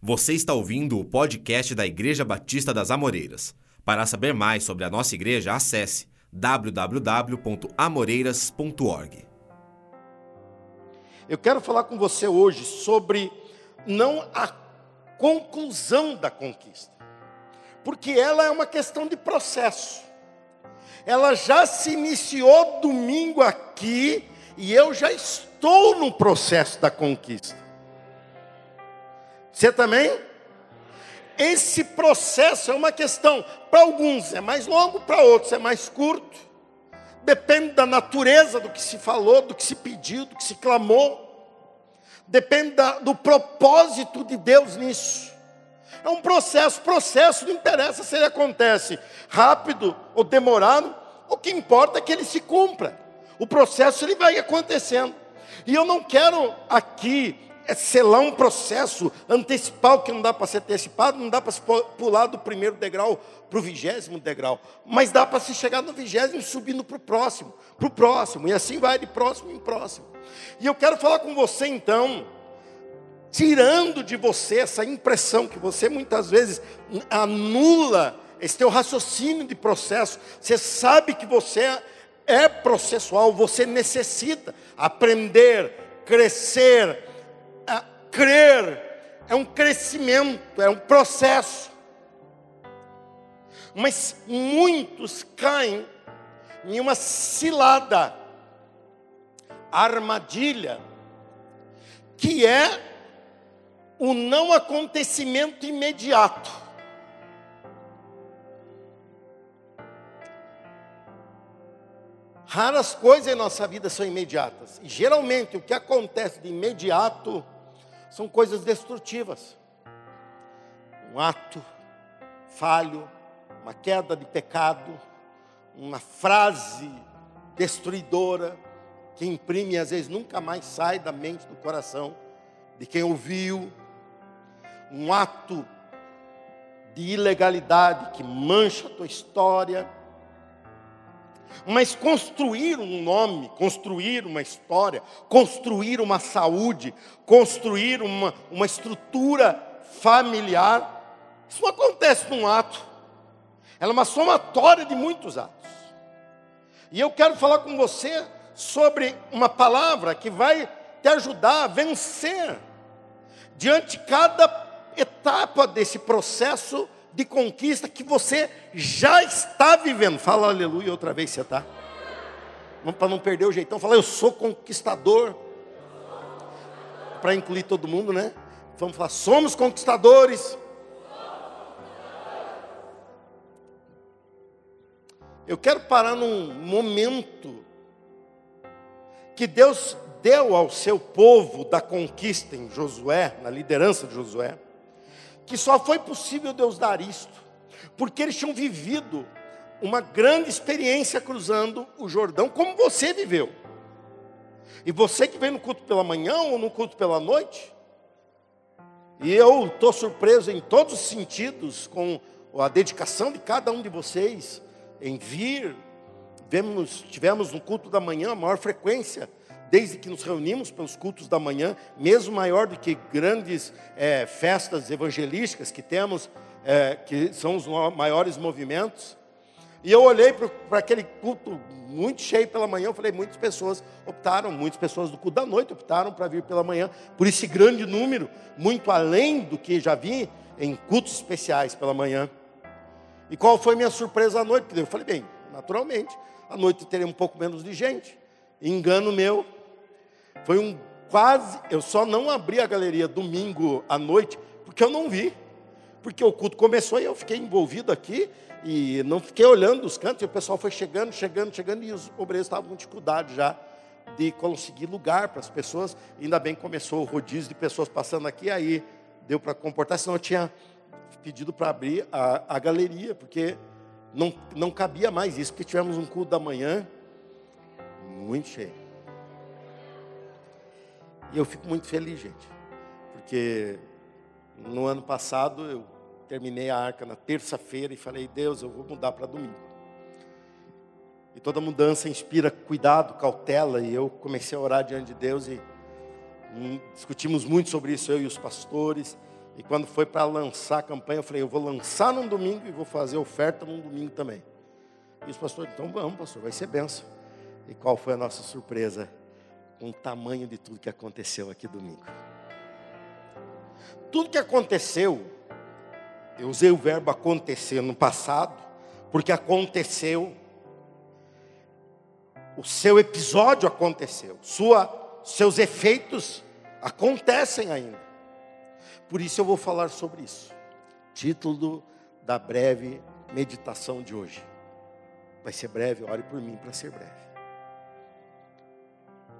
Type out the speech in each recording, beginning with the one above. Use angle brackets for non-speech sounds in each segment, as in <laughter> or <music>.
Você está ouvindo o podcast da Igreja Batista das Amoreiras. Para saber mais sobre a nossa igreja, acesse www.amoreiras.org. Eu quero falar com você hoje sobre não a conclusão da conquista, porque ela é uma questão de processo. Ela já se iniciou domingo aqui e eu já estou no processo da conquista. Você também? Esse processo é uma questão, para alguns é mais longo, para outros é mais curto. Depende da natureza do que se falou, do que se pediu, do que se clamou. Depende da, do propósito de Deus nisso. É um processo, processo não interessa se ele acontece rápido ou demorado, o que importa é que ele se cumpra. O processo ele vai acontecendo. E eu não quero aqui é selar um processo, antecipar o que não dá para ser antecipado, não dá para se pular do primeiro degrau para o vigésimo degrau, mas dá para se chegar no vigésimo subindo para o próximo, para o próximo, e assim vai de próximo em próximo. E eu quero falar com você então, tirando de você essa impressão que você muitas vezes anula esse teu raciocínio de processo, você sabe que você é processual, você necessita aprender, crescer, crer é um crescimento, é um processo. Mas muitos caem em uma cilada, armadilha, que é o não acontecimento imediato. Raras coisas em nossa vida são imediatas. E geralmente o que acontece de imediato são coisas destrutivas. Um ato falho, uma queda de pecado, uma frase destruidora que imprime e às vezes nunca mais sai da mente do coração de quem ouviu, um ato de ilegalidade que mancha a tua história, mas construir um nome, construir uma história, construir uma saúde, construir uma, uma estrutura familiar, isso não acontece num ato. Ela é uma somatória de muitos atos. E eu quero falar com você sobre uma palavra que vai te ajudar a vencer diante de cada etapa desse processo de conquista que você já está vivendo. Fala aleluia outra vez, você está. Para não perder o jeitão, fala eu sou conquistador. Para incluir todo mundo, né? Vamos falar, somos conquistadores. Eu quero parar num momento que Deus deu ao seu povo da conquista em Josué, na liderança de Josué que só foi possível Deus dar isto, porque eles tinham vivido uma grande experiência cruzando o Jordão, como você viveu. E você que vem no culto pela manhã ou no culto pela noite, e eu estou surpreso em todos os sentidos com a dedicação de cada um de vocês em vir. Vemos, tivemos no culto da manhã a maior frequência desde que nos reunimos pelos cultos da manhã, mesmo maior do que grandes é, festas evangelísticas que temos, é, que são os maiores movimentos. E eu olhei para aquele culto muito cheio pela manhã, eu falei, muitas pessoas optaram, muitas pessoas do culto da noite optaram para vir pela manhã, por esse grande número, muito além do que já vi em cultos especiais pela manhã. E qual foi minha surpresa à noite? Eu falei, bem, naturalmente, à noite teria um pouco menos de gente. Engano meu, foi um quase. Eu só não abri a galeria domingo à noite, porque eu não vi. Porque o culto começou e eu fiquei envolvido aqui e não fiquei olhando os cantos, e o pessoal foi chegando, chegando, chegando, e os obreiros estavam com dificuldade já de conseguir lugar para as pessoas. Ainda bem que começou o rodízio de pessoas passando aqui, aí deu para comportar, senão eu tinha pedido para abrir a, a galeria, porque não, não cabia mais isso, porque tivemos um culto da manhã muito cheio. E eu fico muito feliz, gente, porque no ano passado eu terminei a arca na terça-feira e falei, Deus, eu vou mudar para domingo. E toda mudança inspira cuidado, cautela, e eu comecei a orar diante de Deus e hum, discutimos muito sobre isso, eu e os pastores, E quando foi para lançar a campanha, eu falei, eu vou lançar num domingo e vou fazer oferta num domingo também. E os pastores, então vamos, pastor, vai ser benção. E qual foi a nossa surpresa? Com o tamanho de tudo que aconteceu aqui domingo. Tudo que aconteceu, eu usei o verbo acontecer no passado, porque aconteceu. O seu episódio aconteceu, sua, seus efeitos acontecem ainda. Por isso eu vou falar sobre isso. Título da breve meditação de hoje. Vai ser breve, ore por mim para ser breve.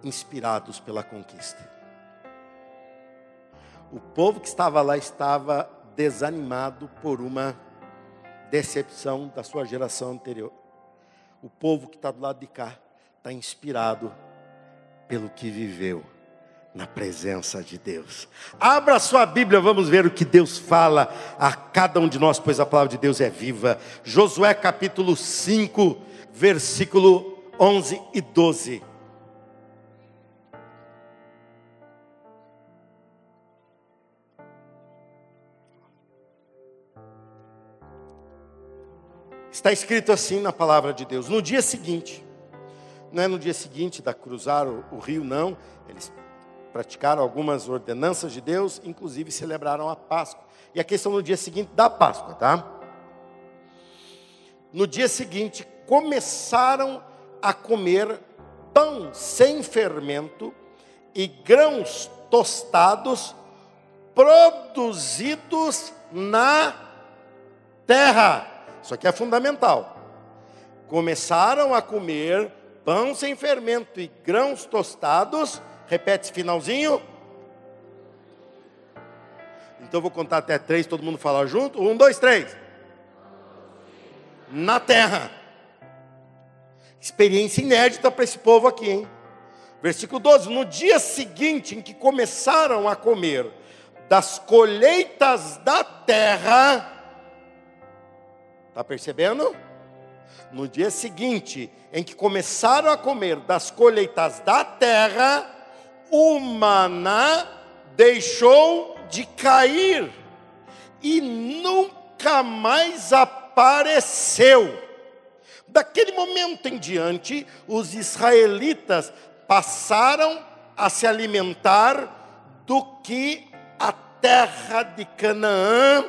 Inspirados pela conquista. O povo que estava lá estava desanimado por uma decepção da sua geração anterior. O povo que está do lado de cá está inspirado pelo que viveu na presença de Deus. Abra sua Bíblia, vamos ver o que Deus fala a cada um de nós, pois a palavra de Deus é viva. Josué capítulo 5, versículo 11 e 12. Está escrito assim na palavra de Deus. No dia seguinte, não é no dia seguinte da cruzar o, o rio, não. Eles praticaram algumas ordenanças de Deus, inclusive celebraram a Páscoa. E aqui estão no dia seguinte da Páscoa, tá? No dia seguinte, começaram a comer pão sem fermento e grãos tostados produzidos na terra. Isso aqui é fundamental. Começaram a comer pão sem fermento e grãos tostados. Repete esse finalzinho. Então eu vou contar até três, todo mundo fala junto. Um, dois, três. Na terra. Experiência inédita para esse povo aqui, hein? Versículo 12: No dia seguinte em que começaram a comer das colheitas da terra, Está percebendo? No dia seguinte, em que começaram a comer das colheitas da terra, o maná deixou de cair e nunca mais apareceu. Daquele momento em diante, os israelitas passaram a se alimentar do que a terra de Canaã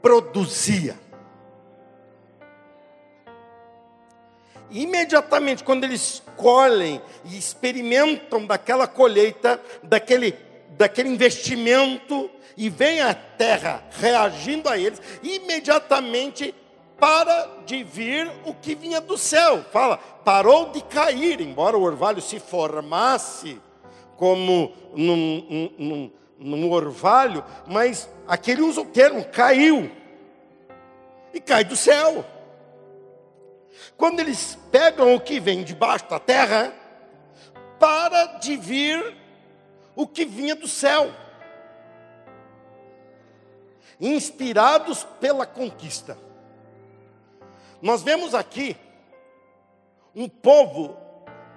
produzia. Imediatamente quando eles colhem e experimentam daquela colheita, daquele, daquele investimento, e vem a terra reagindo a eles, imediatamente para de vir o que vinha do céu. Fala, parou de cair, embora o orvalho se formasse como num, num, num orvalho, mas aqui ele usa o termo, caiu. E cai do céu. Quando eles pegam o que vem debaixo da terra, para de vir o que vinha do céu. Inspirados pela conquista. Nós vemos aqui um povo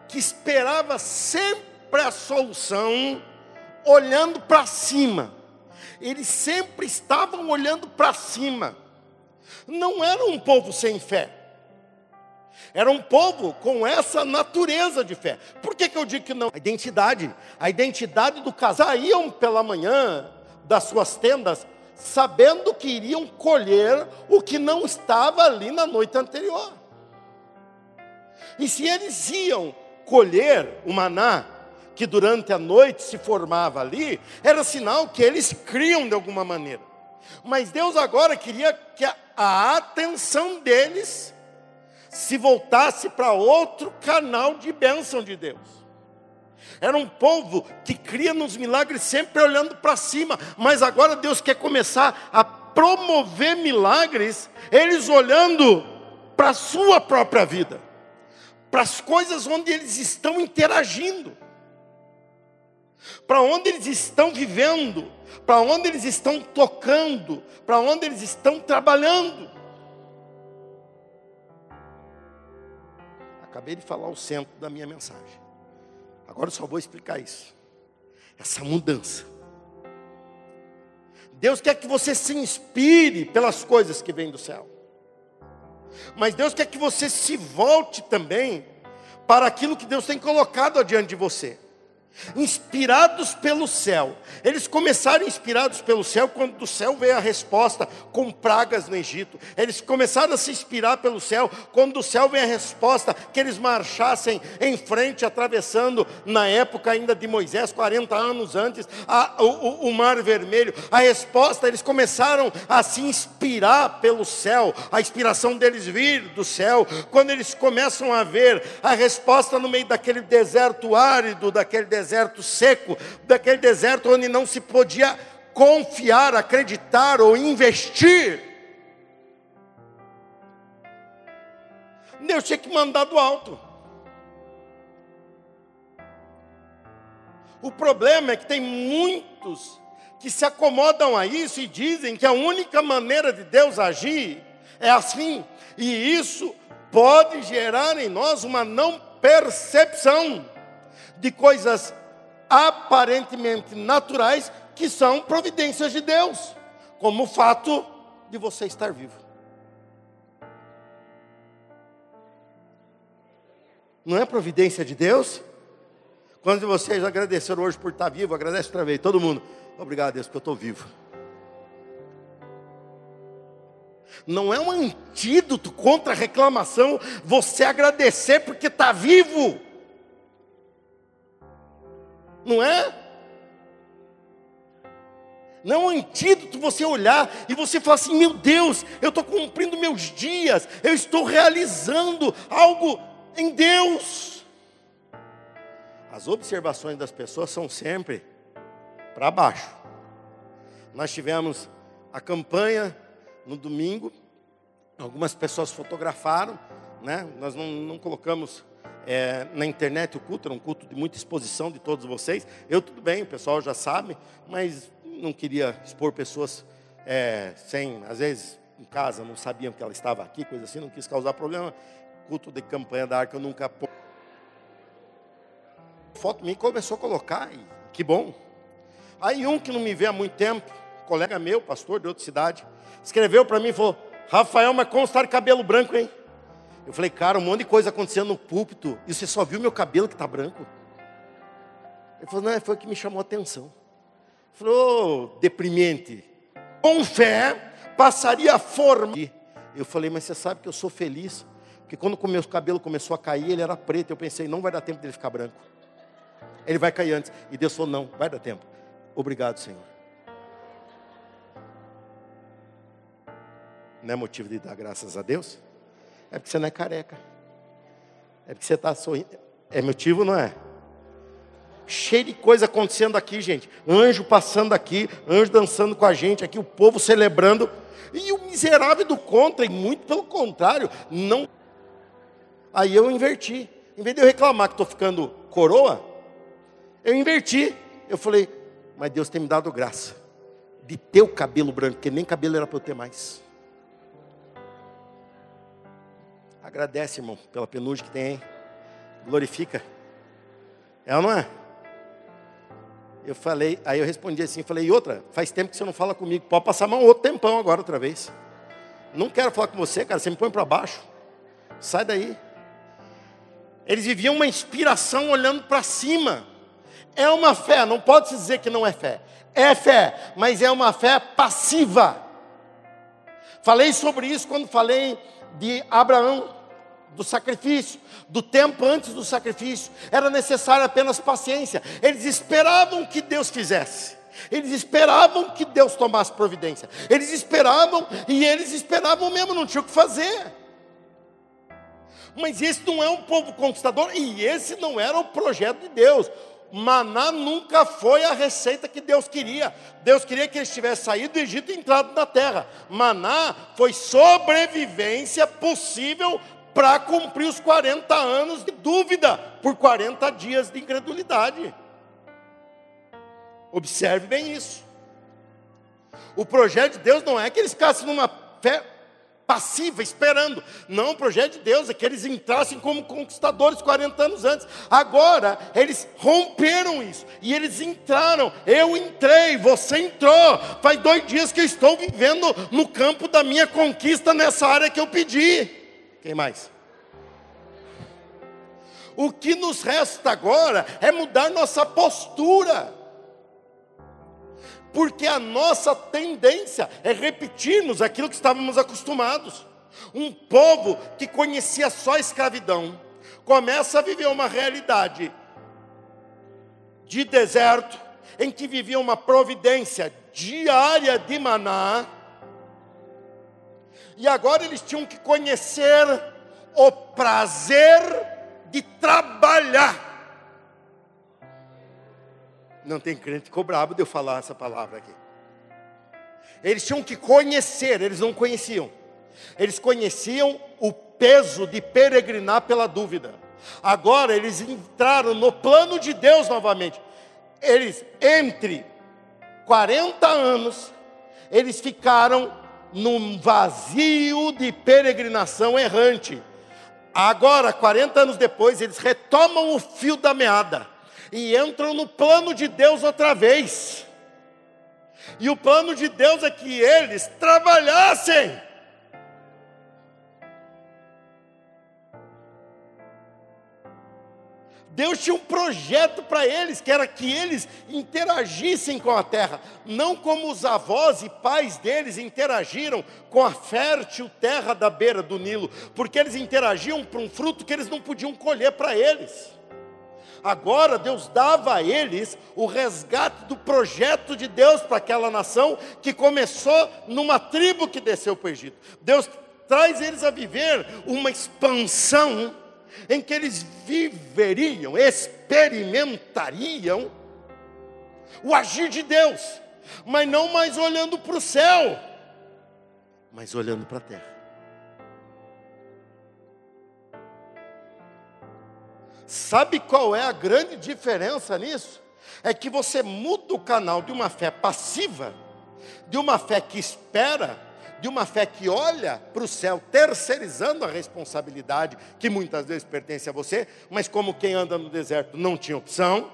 que esperava sempre a solução olhando para cima. Eles sempre estavam olhando para cima. Não era um povo sem fé. Era um povo com essa natureza de fé. Por que, que eu digo que não? A identidade. A identidade do casal. Saíam pela manhã das suas tendas, sabendo que iriam colher o que não estava ali na noite anterior. E se eles iam colher o maná, que durante a noite se formava ali, era sinal que eles criam de alguma maneira. Mas Deus agora queria que a atenção deles se voltasse para outro canal de bênção de Deus. Era um povo que cria nos milagres sempre olhando para cima, mas agora Deus quer começar a promover milagres, eles olhando para a sua própria vida, para as coisas onde eles estão interagindo, para onde eles estão vivendo, para onde eles estão tocando, para onde eles estão trabalhando. Acabei de falar o centro da minha mensagem. Agora eu só vou explicar isso. Essa mudança. Deus quer que você se inspire pelas coisas que vêm do céu. Mas Deus quer que você se volte também para aquilo que Deus tem colocado adiante de você inspirados pelo céu. Eles começaram inspirados pelo céu quando do céu veio a resposta com pragas no Egito. Eles começaram a se inspirar pelo céu quando do céu veio a resposta que eles marchassem em frente, atravessando na época ainda de Moisés, 40 anos antes, a, o, o mar vermelho. A resposta, eles começaram a se inspirar pelo céu, a inspiração deles vir do céu. Quando eles começam a ver a resposta no meio daquele deserto árido, daquele deserto deserto seco, daquele deserto onde não se podia confiar, acreditar ou investir. Deus tinha que mandar do alto. O problema é que tem muitos que se acomodam a isso e dizem que a única maneira de Deus agir é assim, e isso pode gerar em nós uma não percepção de coisas aparentemente naturais que são providências de Deus, como o fato de você estar vivo. Não é providência de Deus? Quando vocês agradeceram hoje por estar vivo, agradece outra vez, todo mundo. Obrigado, Deus, porque eu estou vivo. Não é um antídoto contra a reclamação você agradecer porque está vivo. Não é? Não é um antídoto você olhar e você falar assim: meu Deus, eu estou cumprindo meus dias, eu estou realizando algo em Deus. As observações das pessoas são sempre para baixo. Nós tivemos a campanha no domingo, algumas pessoas fotografaram, né? nós não, não colocamos é, na internet o culto, era um culto de muita exposição de todos vocês. Eu, tudo bem, o pessoal já sabe, mas não queria expor pessoas é, sem, às vezes, em casa, não sabiam que ela estava aqui, coisa assim, não quis causar problema. Culto de campanha da arca eu nunca. Foto minha começou a colocar, e que bom. Aí um que não me vê há muito tempo, colega meu, pastor de outra cidade, escreveu para mim e falou: Rafael, mas está de cabelo branco, hein? Eu falei, cara, um monte de coisa acontecendo no púlpito, e você só viu meu cabelo que está branco? Ele falou, não, foi o que me chamou a atenção. Ele falou, oh, deprimente. Com fé, passaria a forma. Eu falei, mas você sabe que eu sou feliz, porque quando o meu cabelo começou a cair, ele era preto. Eu pensei, não vai dar tempo dele ficar branco. Ele vai cair antes. E Deus falou, não, vai dar tempo. Obrigado, Senhor. Não é motivo de dar graças a Deus? É porque você não é careca. É porque você está sorrindo. É motivo, não é? Cheio de coisa acontecendo aqui, gente. Anjo passando aqui, anjo dançando com a gente aqui, o povo celebrando. E o miserável do contra, e muito pelo contrário, não. Aí eu inverti. Em vez de eu reclamar que estou ficando coroa, eu inverti. Eu falei, mas Deus tem me dado graça de ter o cabelo branco, porque nem cabelo era para eu ter mais. Agradece, irmão, pela penugem que tem aí. Glorifica. É ou não é? Eu falei, aí eu respondi assim, falei, e outra, faz tempo que você não fala comigo, pode passar mão outro tempão agora outra vez. Não quero falar com você, cara, você me põe para baixo. Sai daí. Eles viviam uma inspiração olhando para cima. É uma fé, não pode se dizer que não é fé. É fé, mas é uma fé passiva. Falei sobre isso quando falei de Abraão do sacrifício, do tempo antes do sacrifício, era necessária apenas paciência. Eles esperavam que Deus fizesse. Eles esperavam que Deus tomasse providência. Eles esperavam e eles esperavam mesmo, não tinha o que fazer. Mas esse não é um povo conquistador e esse não era o projeto de Deus. Maná nunca foi a receita que Deus queria. Deus queria que eles tivessem saído do Egito e entrado na terra. Maná foi sobrevivência possível para cumprir os 40 anos de dúvida por 40 dias de incredulidade. Observe bem isso. O projeto de Deus não é que eles ficassem numa fé passiva, esperando. Não, o projeto de Deus é que eles entrassem como conquistadores 40 anos antes. Agora, eles romperam isso e eles entraram. Eu entrei, você entrou. Faz dois dias que eu estou vivendo no campo da minha conquista nessa área que eu pedi. Quem mais? O que nos resta agora é mudar nossa postura porque a nossa tendência é repetirmos aquilo que estávamos acostumados. Um povo que conhecia só a escravidão começa a viver uma realidade de deserto, em que vivia uma providência diária de maná, e agora eles tinham que conhecer o prazer de trabalhar. Não tem crente que ficou bravo de eu falar essa palavra aqui. Eles tinham que conhecer, eles não conheciam. Eles conheciam o peso de peregrinar pela dúvida. Agora eles entraram no plano de Deus novamente. Eles, entre 40 anos, eles ficaram num vazio de peregrinação errante. Agora, 40 anos depois, eles retomam o fio da meada e entram no plano de Deus outra vez. E o plano de Deus é que eles trabalhassem. Deus tinha um projeto para eles, que era que eles interagissem com a terra, não como os avós e pais deles interagiram com a fértil terra da beira do Nilo, porque eles interagiam para um fruto que eles não podiam colher para eles. Agora Deus dava a eles o resgate do projeto de Deus para aquela nação que começou numa tribo que desceu para o Egito. Deus traz eles a viver uma expansão em que eles viveriam, experimentariam o agir de Deus, mas não mais olhando para o céu, mas olhando para a terra. Sabe qual é a grande diferença nisso? É que você muda o canal de uma fé passiva, de uma fé que espera, de uma fé que olha para o céu, terceirizando a responsabilidade que muitas vezes pertence a você, mas como quem anda no deserto não tinha opção.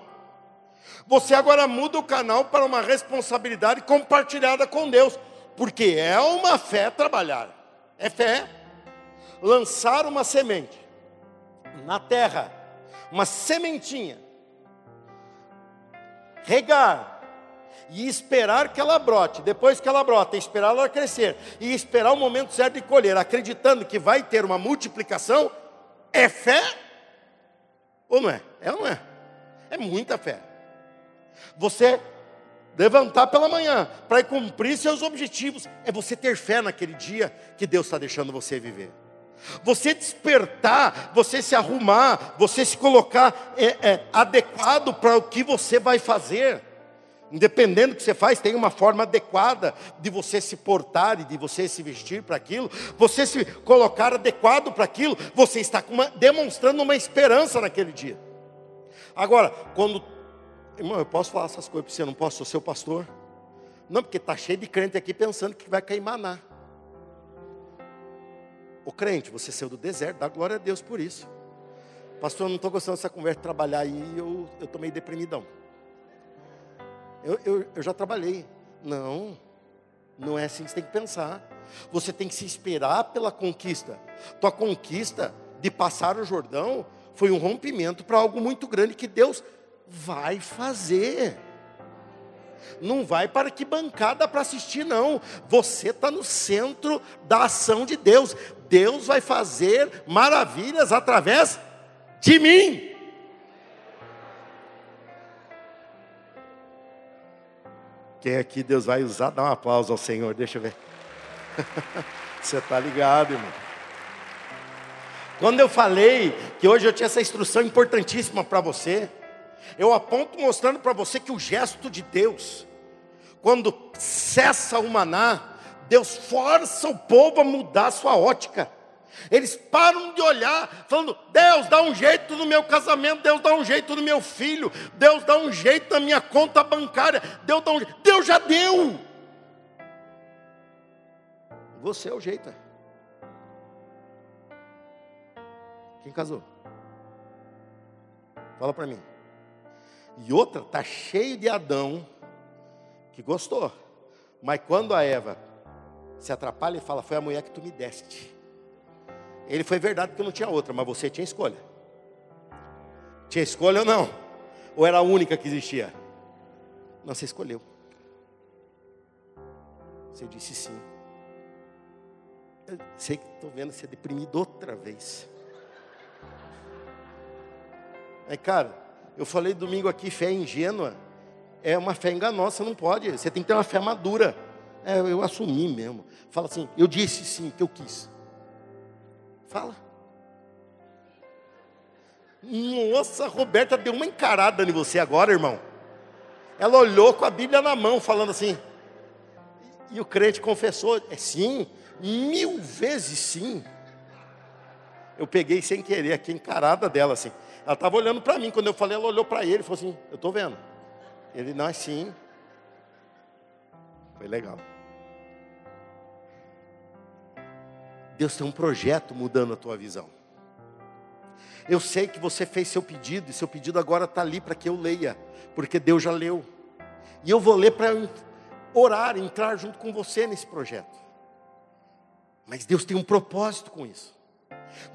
Você agora muda o canal para uma responsabilidade compartilhada com Deus, porque é uma fé trabalhar, é fé lançar uma semente na terra uma sementinha, regar e esperar que ela brote, depois que ela brota, esperar ela crescer e esperar o momento certo de colher, acreditando que vai ter uma multiplicação, é fé ou não é? É ou não é? É muita fé. Você levantar pela manhã para cumprir seus objetivos, é você ter fé naquele dia que Deus está deixando você viver. Você despertar, você se arrumar, você se colocar é, é, adequado para o que você vai fazer. Independente do que você faz, tem uma forma adequada de você se portar e de você se vestir para aquilo. Você se colocar adequado para aquilo, você está uma, demonstrando uma esperança naquele dia. Agora, quando. Irmão, eu posso falar essas coisas para você, não posso, sou seu pastor. Não, porque está cheio de crente aqui pensando que vai cair maná. O crente, você saiu do deserto, dá glória a Deus por isso. Pastor, eu não estou gostando dessa conversa de trabalhar aí, eu estou meio deprimidão. Eu, eu, eu já trabalhei. Não, não é assim que você tem que pensar. Você tem que se esperar pela conquista. Tua conquista de passar o Jordão foi um rompimento para algo muito grande que Deus vai fazer. Não vai para que bancada para assistir, não. Você está no centro da ação de Deus. Deus vai fazer maravilhas através de mim. Quem aqui Deus vai usar? Dá um aplauso ao Senhor, deixa eu ver. <laughs> Você está ligado, irmão. Quando eu falei que hoje eu tinha essa instrução importantíssima para você, eu aponto mostrando para você que o gesto de Deus, quando cessa o maná, Deus força o povo a mudar a sua ótica. Eles param de olhar, falando: Deus dá um jeito no meu casamento, Deus dá um jeito no meu filho, Deus dá um jeito na minha conta bancária, Deus dá um jeito. Deus já deu. Você é o jeito. Quem casou? Fala para mim. E outra tá cheio de Adão que gostou. Mas quando a Eva se atrapalha e fala, foi a mulher que tu me deste. Ele foi verdade porque não tinha outra, mas você tinha escolha. Tinha escolha ou não? Ou era a única que existia? Não, você escolheu. Você disse sim. Eu sei que estou vendo você deprimido outra vez. Aí, cara, eu falei domingo aqui, fé ingênua é uma fé enganosa, não pode. Você tem que ter uma fé madura. É, eu assumi mesmo. Fala assim, eu disse sim, que eu quis. Fala. Nossa, Roberta deu uma encarada em você agora, irmão. Ela olhou com a Bíblia na mão, falando assim. E o crente confessou: é sim, mil vezes sim. Eu peguei sem querer aqui encarada dela assim. Ela estava olhando para mim. Quando eu falei, ela olhou para ele e falou assim: Eu estou vendo. Ele, não, é sim. Foi legal. Deus tem um projeto mudando a tua visão. Eu sei que você fez seu pedido, e seu pedido agora está ali para que eu leia, porque Deus já leu. E eu vou ler para orar, entrar junto com você nesse projeto. Mas Deus tem um propósito com isso.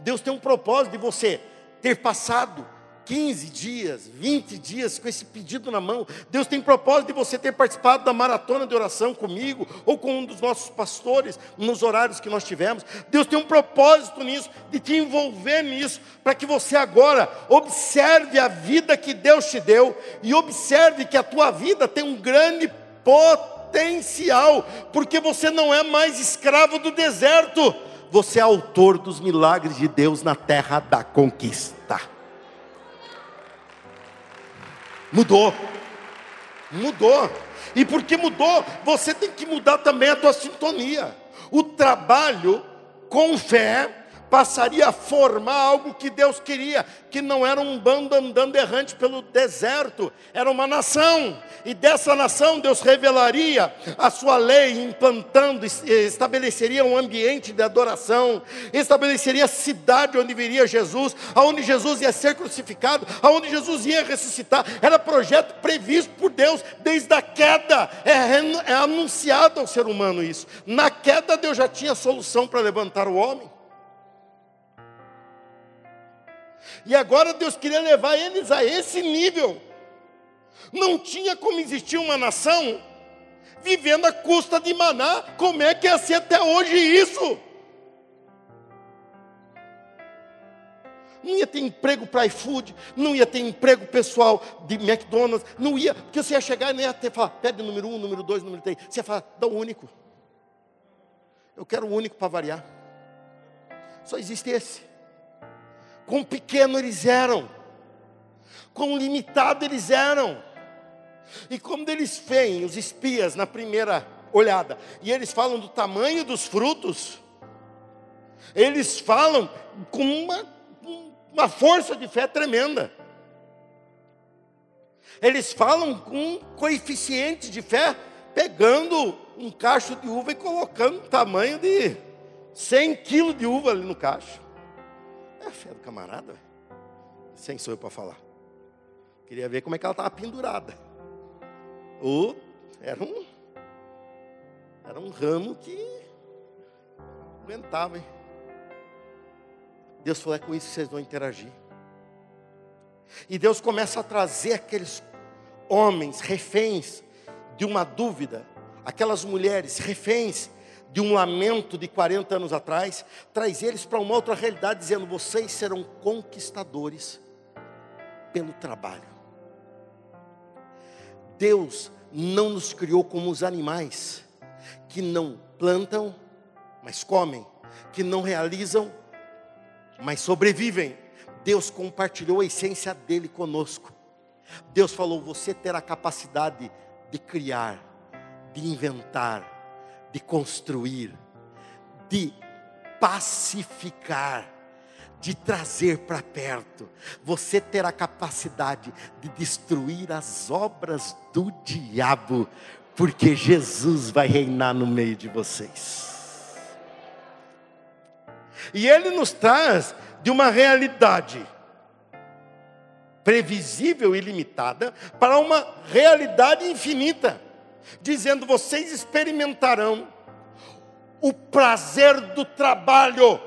Deus tem um propósito de você ter passado 15 dias, 20 dias com esse pedido na mão. Deus tem propósito de você ter participado da maratona de oração comigo ou com um dos nossos pastores nos horários que nós tivemos. Deus tem um propósito nisso, de te envolver nisso, para que você agora observe a vida que Deus te deu e observe que a tua vida tem um grande potencial, porque você não é mais escravo do deserto, você é autor dos milagres de Deus na terra da conquista. Mudou. Mudou. E porque mudou, você tem que mudar também a tua sintonia. O trabalho com fé passaria a formar algo que Deus queria, que não era um bando andando errante pelo deserto, era uma nação, e dessa nação Deus revelaria a sua lei, implantando, estabeleceria um ambiente de adoração, estabeleceria a cidade onde viria Jesus, aonde Jesus ia ser crucificado, aonde Jesus ia ressuscitar, era projeto previsto por Deus desde a queda, é, é anunciado ao ser humano isso. Na queda Deus já tinha solução para levantar o homem. E agora Deus queria levar eles a esse nível. Não tinha como existir uma nação vivendo à custa de maná. Como é que ia ser até hoje isso? Não ia ter emprego para iFood, não ia ter emprego pessoal de McDonald's, não ia, porque você ia chegar e não ia ter, falar, pede número um, número dois, número três. Você ia falar, dá o único. Eu quero o único para variar. Só existe esse quão pequeno eles eram, quão limitado eles eram. E quando eles veem os espias na primeira olhada, e eles falam do tamanho dos frutos, eles falam com uma, uma força de fé tremenda. Eles falam com um coeficiente de fé, pegando um cacho de uva e colocando o tamanho de 100 quilos de uva ali no cacho. É a fé do camarada. Sem sou eu para falar. Queria ver como é que ela estava pendurada. Ou era um, era um ramo que aguentava, hein? Deus falou: é com isso que vocês vão interagir. E Deus começa a trazer aqueles homens reféns de uma dúvida, aquelas mulheres reféns de um lamento de 40 anos atrás, traz eles para uma outra realidade, dizendo: vocês serão conquistadores pelo trabalho. Deus não nos criou como os animais que não plantam, mas comem, que não realizam, mas sobrevivem. Deus compartilhou a essência dele conosco. Deus falou: você terá capacidade de criar, de inventar, de construir, de pacificar, de trazer para perto. Você terá capacidade de destruir as obras do diabo, porque Jesus vai reinar no meio de vocês. E ele nos traz de uma realidade previsível e limitada para uma realidade infinita, dizendo: vocês experimentarão o prazer do trabalho.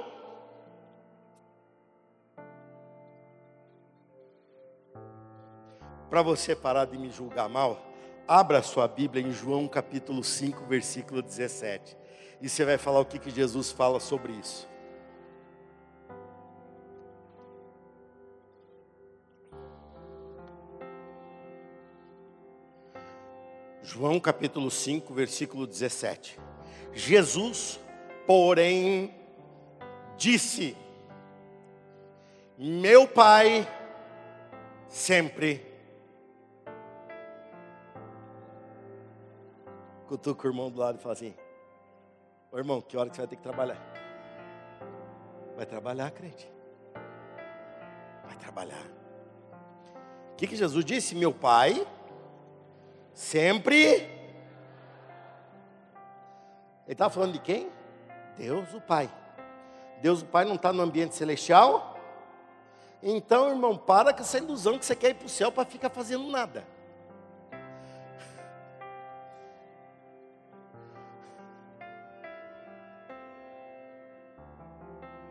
Para você parar de me julgar mal, abra sua Bíblia em João capítulo 5, versículo 17. E você vai falar o que, que Jesus fala sobre isso. João capítulo 5, versículo 17. Jesus, porém, disse: Meu Pai sempre. Cutuca o irmão do lado e fala assim: Ô irmão, que hora que você vai ter que trabalhar? Vai trabalhar, crente. Vai trabalhar. O que, que Jesus disse? Meu Pai sempre. Ele estava falando de quem? Deus o Pai. Deus o Pai não está no ambiente celestial? Então, irmão, para com essa ilusão que você quer ir para o céu para ficar fazendo nada.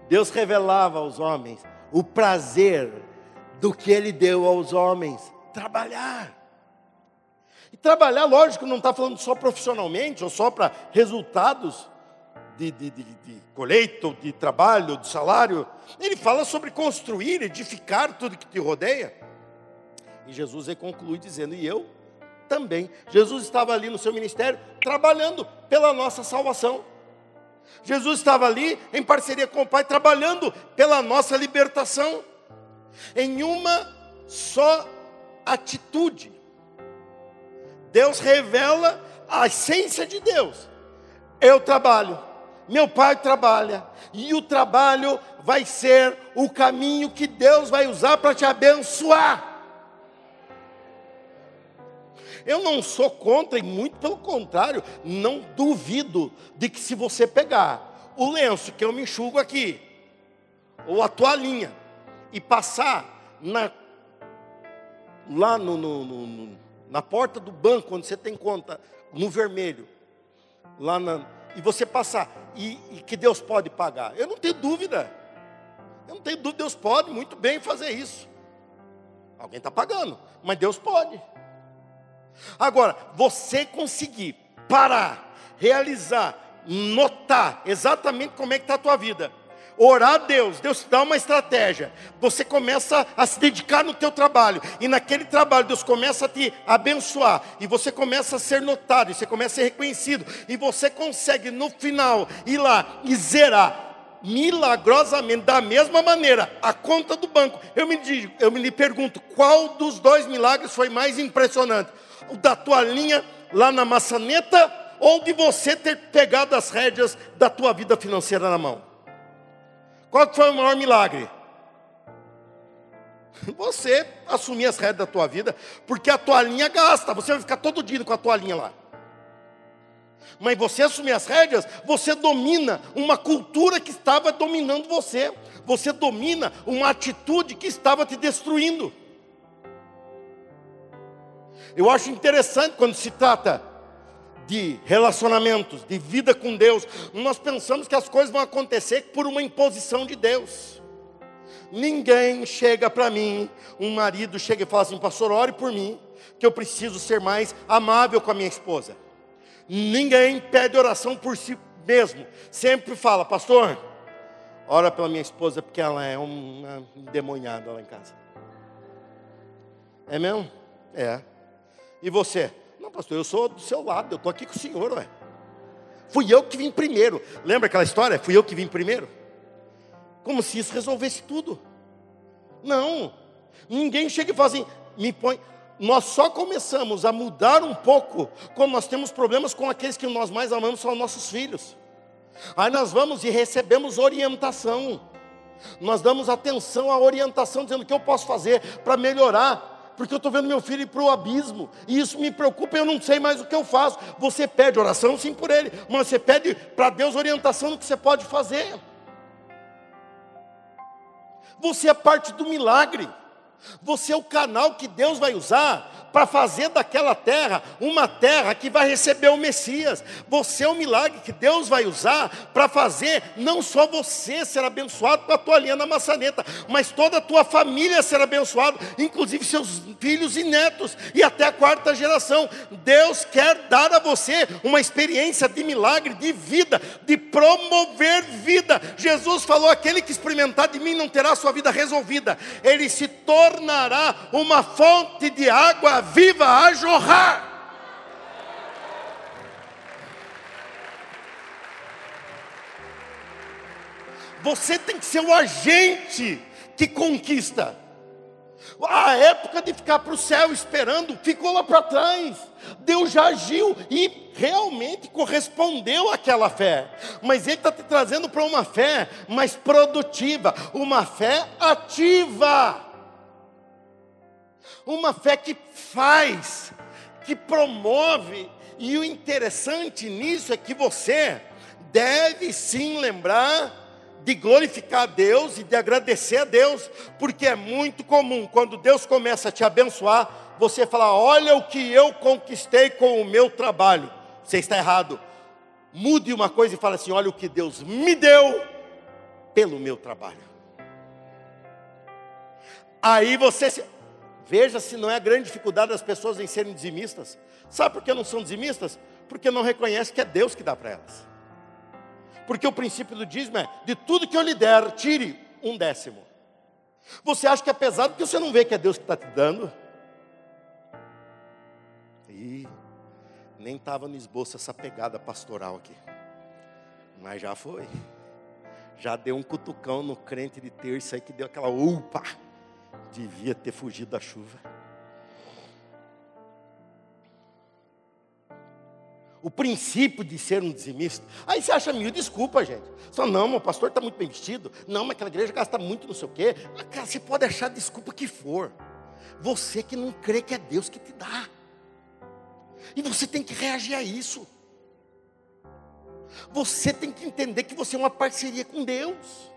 Deus revelava aos homens o prazer do que Ele deu aos homens: trabalhar. E trabalhar, lógico, não está falando só profissionalmente ou só para resultados de, de, de, de colheita, de trabalho, de salário. Ele fala sobre construir, edificar tudo que te rodeia. E Jesus conclui dizendo: E eu também. Jesus estava ali no seu ministério, trabalhando pela nossa salvação. Jesus estava ali em parceria com o Pai, trabalhando pela nossa libertação, em uma só atitude. Deus revela a essência de Deus. Eu trabalho, meu pai trabalha, e o trabalho vai ser o caminho que Deus vai usar para te abençoar. Eu não sou contra, e muito pelo contrário, não duvido de que se você pegar o lenço que eu me enxugo aqui, ou a toalhinha, e passar na, lá no, no, no na porta do banco, onde você tem conta, no vermelho, lá na, e você passar, e, e que Deus pode pagar. Eu não tenho dúvida. Eu não tenho dúvida, Deus pode muito bem fazer isso. Alguém está pagando, mas Deus pode. Agora, você conseguir parar, realizar, notar exatamente como é que está a tua vida orar a Deus, Deus te dá uma estratégia. Você começa a se dedicar no teu trabalho e naquele trabalho Deus começa a te abençoar e você começa a ser notado, e você começa a ser reconhecido e você consegue no final ir lá e zerar milagrosamente da mesma maneira a conta do banco. Eu me digo, eu me pergunto, qual dos dois milagres foi mais impressionante? O da tua linha lá na maçaneta ou de você ter pegado as rédeas da tua vida financeira na mão? Qual foi o maior milagre? Você assumir as rédeas da tua vida, porque a toalhinha gasta, você vai ficar todo dia com a toalhinha lá. Mas você assumir as rédeas, você domina uma cultura que estava dominando você. Você domina uma atitude que estava te destruindo. Eu acho interessante quando se trata de relacionamentos, de vida com Deus, nós pensamos que as coisas vão acontecer por uma imposição de Deus. Ninguém chega para mim, um marido chega e fala assim: Pastor, ore por mim, que eu preciso ser mais amável com a minha esposa. Ninguém pede oração por si mesmo, sempre fala: Pastor, ora pela minha esposa, porque ela é uma endemoniada lá em casa. É mesmo? É. E você? Pastor, eu sou do seu lado, eu estou aqui com o senhor, ué. Fui eu que vim primeiro. Lembra aquela história? Fui eu que vim primeiro? Como se isso resolvesse tudo. Não. Ninguém chega e fala assim, me põe. Nós só começamos a mudar um pouco quando nós temos problemas com aqueles que nós mais amamos, são nossos filhos. Aí nós vamos e recebemos orientação. Nós damos atenção à orientação, dizendo o que eu posso fazer para melhorar porque eu estou vendo meu filho ir para o abismo, e isso me preocupa, eu não sei mais o que eu faço. Você pede oração sim por ele, mas você pede para Deus orientação no que você pode fazer. Você é parte do milagre. Você é o canal que Deus vai usar para fazer daquela terra uma terra que vai receber o Messias. Você é o milagre que Deus vai usar para fazer não só você ser abençoado com a tua linha na maçaneta, mas toda a tua família ser abençoada, inclusive seus filhos e netos e até a quarta geração. Deus quer dar a você uma experiência de milagre, de vida, de promover vida. Jesus falou: aquele que experimentar de mim não terá sua vida resolvida, ele se tornará uma fonte de água viva a jorrar. Você tem que ser o agente que conquista. A época de ficar para o céu esperando ficou lá para trás. Deus já agiu e realmente correspondeu àquela fé. Mas Ele está te trazendo para uma fé mais produtiva, uma fé ativa. Uma fé que faz, que promove, e o interessante nisso é que você deve sim lembrar de glorificar a Deus e de agradecer a Deus, porque é muito comum quando Deus começa a te abençoar, você falar: Olha o que eu conquistei com o meu trabalho. Você está errado. Mude uma coisa e fale assim: Olha o que Deus me deu pelo meu trabalho. Aí você Veja se não é a grande dificuldade das pessoas em serem dizimistas. Sabe por que não são dizimistas? Porque não reconhecem que é Deus que dá para elas. Porque o princípio do dízimo é: de tudo que eu lhe der, tire um décimo. Você acha que é pesado porque você não vê que é Deus que está te dando? E nem estava no esboço essa pegada pastoral aqui. Mas já foi. Já deu um cutucão no crente de terça aí que deu aquela upa devia ter fugido da chuva. O princípio de ser um dizimista. Aí você acha mil desculpa, gente. Só não, meu pastor está muito bem vestido. Não, mas aquela igreja gasta muito não sei o quê. Cara, você pode achar desculpa que for. Você que não crê que é Deus que te dá. E você tem que reagir a isso. Você tem que entender que você é uma parceria com Deus.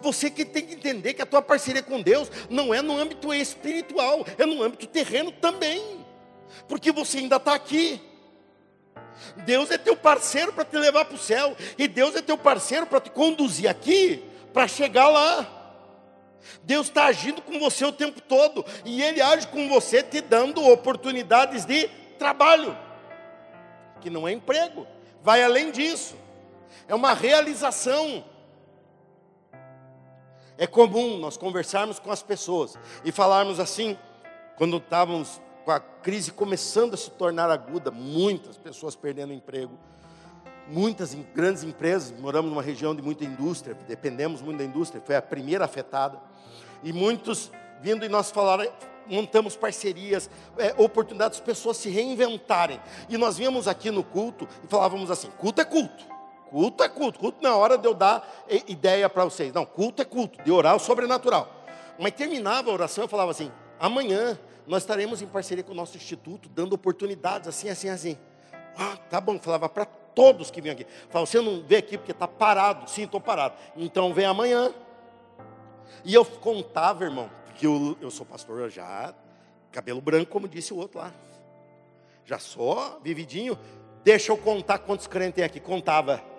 Você que tem que entender que a tua parceria com Deus não é no âmbito espiritual, é no âmbito terreno também. Porque você ainda está aqui. Deus é teu parceiro para te levar para o céu. E Deus é teu parceiro para te conduzir aqui, para chegar lá. Deus está agindo com você o tempo todo. E Ele age com você te dando oportunidades de trabalho. Que não é emprego. Vai além disso. É uma realização. É comum nós conversarmos com as pessoas e falarmos assim, quando estávamos com a crise começando a se tornar aguda, muitas pessoas perdendo emprego, muitas grandes empresas, moramos numa região de muita indústria, dependemos muito da indústria, foi a primeira afetada, e muitos vindo e nós falaram, montamos parcerias, é, oportunidades, pessoas se reinventarem, e nós víamos aqui no culto e falávamos assim: culto é culto, Culto é culto. Culto não é hora de eu dar ideia para vocês. Não, culto é culto, de orar o sobrenatural. Mas terminava a oração, eu falava assim: amanhã nós estaremos em parceria com o nosso instituto, dando oportunidades assim, assim, assim. Ah, tá bom, falava para todos que vinham aqui. Falava, você não vê aqui porque está parado. Sim, estou parado. Então vem amanhã. E eu contava, irmão, porque eu, eu sou pastor já, cabelo branco, como disse o outro lá. Já sou vividinho. Deixa eu contar quantos crentes tem aqui. Contava.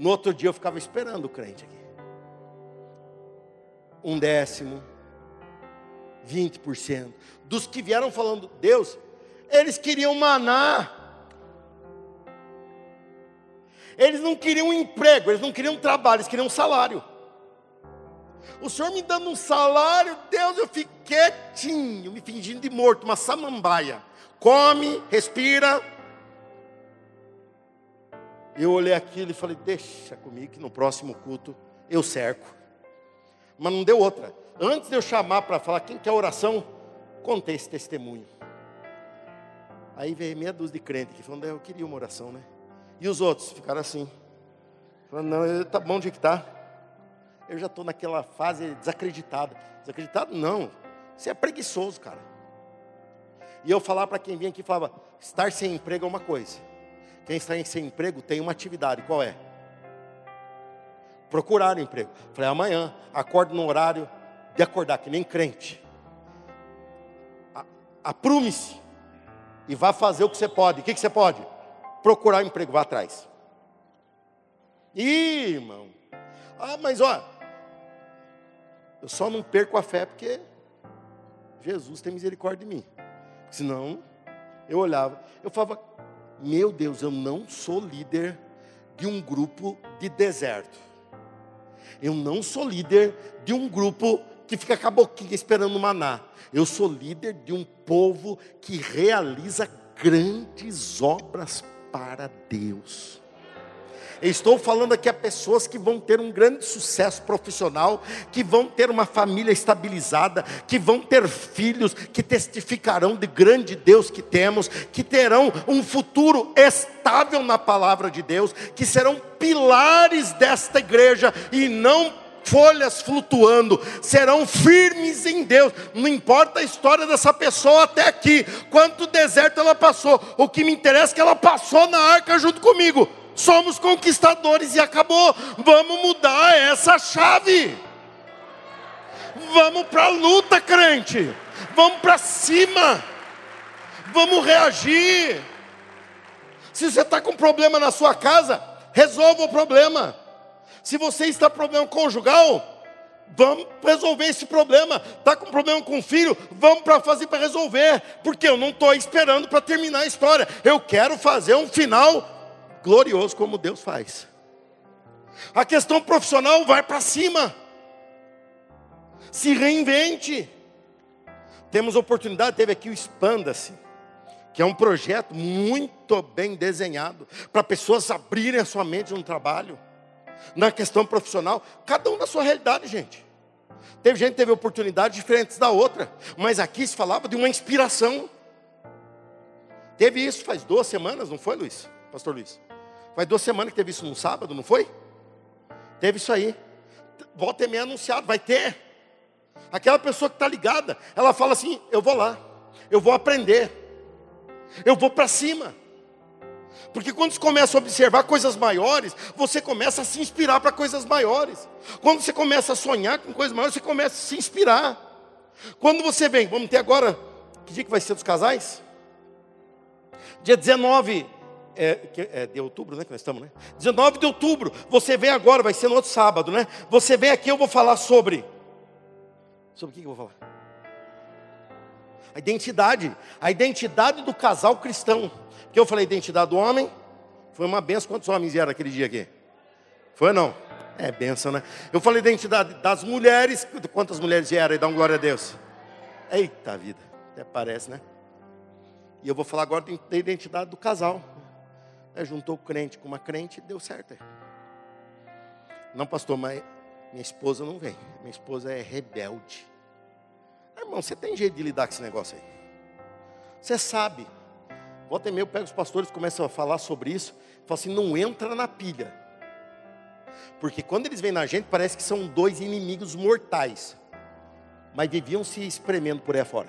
No outro dia eu ficava esperando o crente aqui. Um décimo, 20%. Dos que vieram falando, Deus, eles queriam maná. Eles não queriam emprego, eles não queriam trabalho, eles queriam um salário. O Senhor me dando um salário, Deus, eu fico quietinho, me fingindo de morto, uma samambaia. Come, respira, eu olhei aquilo e falei: Deixa comigo que no próximo culto eu cerco. Mas não deu outra. Antes de eu chamar para falar quem quer oração, contei esse testemunho. Aí veio meia dúzia de crente que falando: Eu queria uma oração, né? E os outros ficaram assim. Falando: Não, tá bom de que tá. Eu já estou naquela fase desacreditada. Desacreditado? Não. Você é preguiçoso, cara. E eu falar para quem vinha aqui falava: estar sem emprego é uma coisa. Quem está sem emprego tem uma atividade, qual é? Procurar emprego. Falei, amanhã, acordo no horário de acordar, que nem crente. Aprume-se e vá fazer o que você pode. O que, você pode? Procurar emprego, vá atrás. Ih, irmão. Ah, mas ó, eu só não perco a fé porque Jesus tem misericórdia de mim. Senão, eu olhava, eu falava, meu Deus, eu não sou líder de um grupo de deserto. Eu não sou líder de um grupo que fica com a boquinha esperando maná. Eu sou líder de um povo que realiza grandes obras para Deus. Estou falando aqui a pessoas que vão ter um grande sucesso profissional, que vão ter uma família estabilizada, que vão ter filhos que testificarão de grande Deus que temos, que terão um futuro estável na palavra de Deus, que serão pilares desta igreja e não folhas flutuando, serão firmes em Deus. Não importa a história dessa pessoa até aqui, quanto deserto ela passou. O que me interessa é que ela passou na arca junto comigo somos conquistadores e acabou. Vamos mudar essa chave. Vamos para a luta, crente. Vamos para cima. Vamos reagir. Se você está com problema na sua casa, resolva o problema. Se você está com problema conjugal, vamos resolver esse problema. Está com problema com o filho, vamos para fazer para resolver. Porque eu não estou esperando para terminar a história. Eu quero fazer um final glorioso como Deus faz. A questão profissional vai para cima. Se reinvente. Temos oportunidade, teve aqui o Expanda-se, que é um projeto muito bem desenhado para pessoas abrirem a sua mente no trabalho, na questão profissional, cada um na sua realidade, gente. Teve gente que teve oportunidades diferentes da outra, mas aqui se falava de uma inspiração. Teve isso faz duas semanas, não foi, Luiz? Pastor Luiz? Faz duas semanas que teve isso num sábado, não foi? Teve isso aí. Volta e meia anunciado, vai ter. Aquela pessoa que está ligada, ela fala assim: eu vou lá, eu vou aprender, eu vou para cima. Porque quando você começa a observar coisas maiores, você começa a se inspirar para coisas maiores. Quando você começa a sonhar com coisas maiores, você começa a se inspirar. Quando você vem, vamos ter agora, que dia que vai ser dos casais? Dia 19 é, é, de outubro, né? Que nós estamos, né? 19 de outubro. Você vem agora, vai ser no outro sábado, né? Você vem aqui, eu vou falar sobre. Sobre o que eu vou falar? A identidade. A identidade do casal cristão. Que eu falei identidade do homem. Foi uma benção. Quantos homens vieram aquele dia aqui? Foi ou não? É benção, né? Eu falei identidade das mulheres. Quantas mulheres vieram? Dá um glória a Deus. Eita vida. Até parece, né? E eu vou falar agora da identidade do casal. É, juntou o crente com uma crente, deu certo. Não, pastor, mas minha esposa não vem. Minha esposa é rebelde. Irmão, você tem jeito de lidar com esse negócio aí. Você sabe. Volta e meia eu pego os pastores começam a falar sobre isso. Falo assim, não entra na pilha. Porque quando eles vêm na gente, parece que são dois inimigos mortais. Mas deviam se espremendo por aí fora.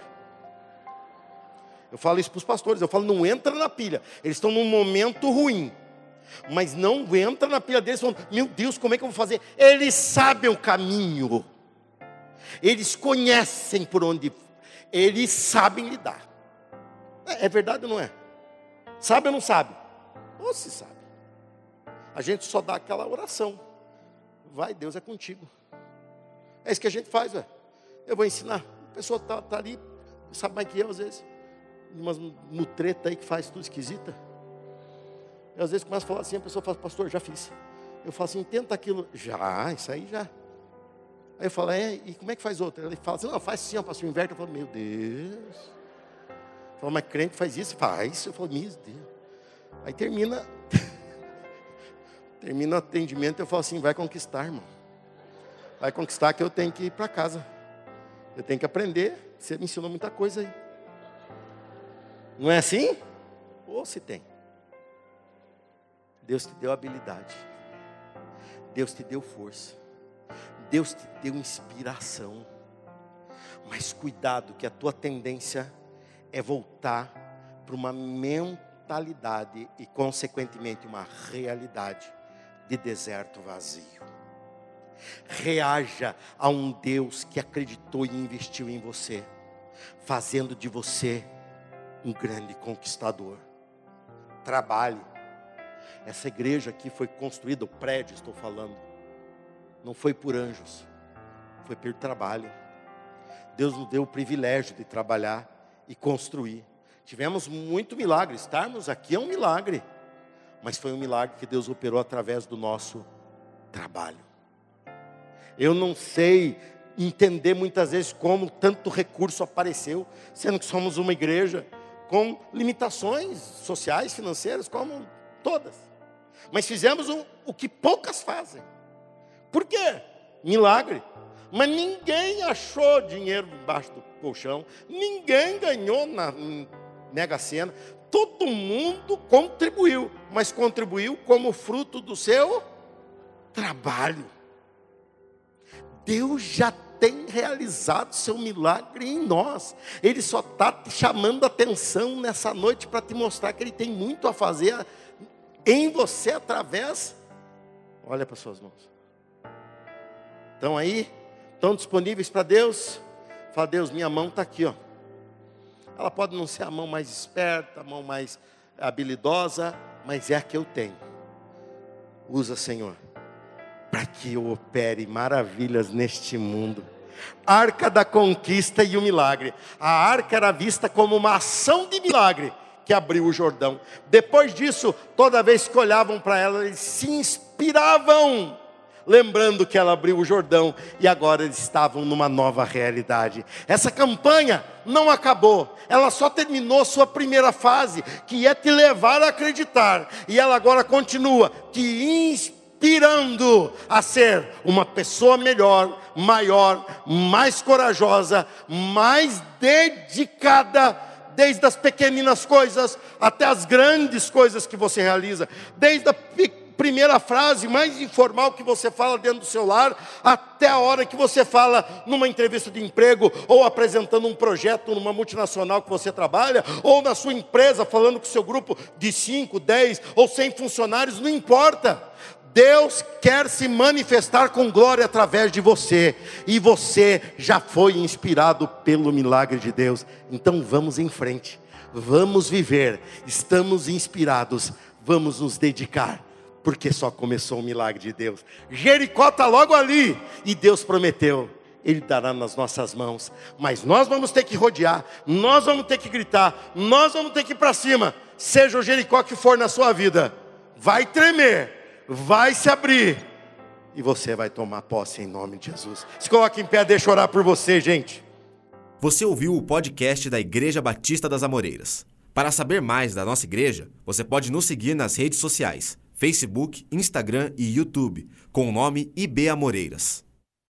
Eu falo isso para os pastores, eu falo, não entra na pilha. Eles estão num momento ruim. Mas não entra na pilha deles falando, meu Deus, como é que eu vou fazer? Eles sabem o caminho. Eles conhecem por onde. Eles sabem lidar. É, é verdade ou não é? Sabe ou não sabe? Ou se sabe. A gente só dá aquela oração. Vai, Deus é contigo. É isso que a gente faz, velho. Eu vou ensinar. A pessoa está tá ali, sabe mais que eu às vezes umas mutreta aí que faz tudo esquisita. Eu às vezes começo a falar assim, a pessoa fala, pastor, já fiz. Eu falo assim, tenta aquilo. Já, isso aí já. Aí eu falo, é, e como é que faz outra? Ele fala assim, não, faz assim, ó, pastor, inverte. Eu falo, meu Deus. Eu falo, mas crente faz isso? Faz. Eu falo, meu Deus. Aí termina, <laughs> termina o atendimento, eu falo assim, vai conquistar, irmão. Vai conquistar que eu tenho que ir para casa. Eu tenho que aprender. Você me ensinou muita coisa aí. Não é assim? Ou se tem. Deus te deu habilidade. Deus te deu força. Deus te deu inspiração. Mas cuidado, que a tua tendência é voltar para uma mentalidade e, consequentemente, uma realidade de deserto vazio. Reaja a um Deus que acreditou e investiu em você, fazendo de você um grande conquistador. Trabalhe. Essa igreja aqui foi construída, o prédio estou falando, não foi por anjos, foi pelo trabalho. Deus nos deu o privilégio de trabalhar e construir. Tivemos muito milagre, estarmos aqui é um milagre, mas foi um milagre que Deus operou através do nosso trabalho. Eu não sei entender muitas vezes como tanto recurso apareceu, sendo que somos uma igreja com limitações sociais, financeiras, como todas. Mas fizemos o, o que poucas fazem. Por quê? Milagre. Mas ninguém achou dinheiro embaixo do colchão, ninguém ganhou na Mega Sena, todo mundo contribuiu, mas contribuiu como fruto do seu trabalho. Deus já tem realizado seu milagre em nós. Ele só está chamando atenção nessa noite para te mostrar que Ele tem muito a fazer em você através. Olha para suas mãos. Estão aí? Estão disponíveis para Deus? Fala, Deus, minha mão está aqui, ó. Ela pode não ser a mão mais esperta, a mão mais habilidosa, mas é a que eu tenho. Usa, Senhor, para que eu opere maravilhas neste mundo. Arca da conquista e o milagre. A arca era vista como uma ação de milagre que abriu o Jordão. Depois disso, toda vez que olhavam para ela, eles se inspiravam lembrando que ela abriu o Jordão e agora eles estavam numa nova realidade. Essa campanha não acabou, ela só terminou sua primeira fase, que é te levar a acreditar, e ela agora continua te inspirando a ser uma pessoa melhor, maior, mais corajosa, mais dedicada desde as pequeninas coisas até as grandes coisas que você realiza, desde a primeira frase mais informal que você fala dentro do seu lar, até a hora que você fala numa entrevista de emprego, ou apresentando um projeto numa multinacional que você trabalha, ou na sua empresa, falando com o seu grupo de 5, 10 ou 100 funcionários, não importa. Deus quer se manifestar com glória através de você, e você já foi inspirado pelo milagre de Deus. Então vamos em frente, vamos viver, estamos inspirados, vamos nos dedicar porque só começou o milagre de Deus. Jericó está logo ali, e Deus prometeu, Ele dará nas nossas mãos, mas nós vamos ter que rodear, nós vamos ter que gritar, nós vamos ter que ir para cima, seja o Jericó que for na sua vida, vai tremer, vai se abrir, e você vai tomar posse em nome de Jesus. Se coloque em pé, deixa eu orar por você, gente. Você ouviu o podcast da Igreja Batista das Amoreiras. Para saber mais da nossa igreja, você pode nos seguir nas redes sociais Facebook, Instagram e YouTube, com o nome IB Amoreiras.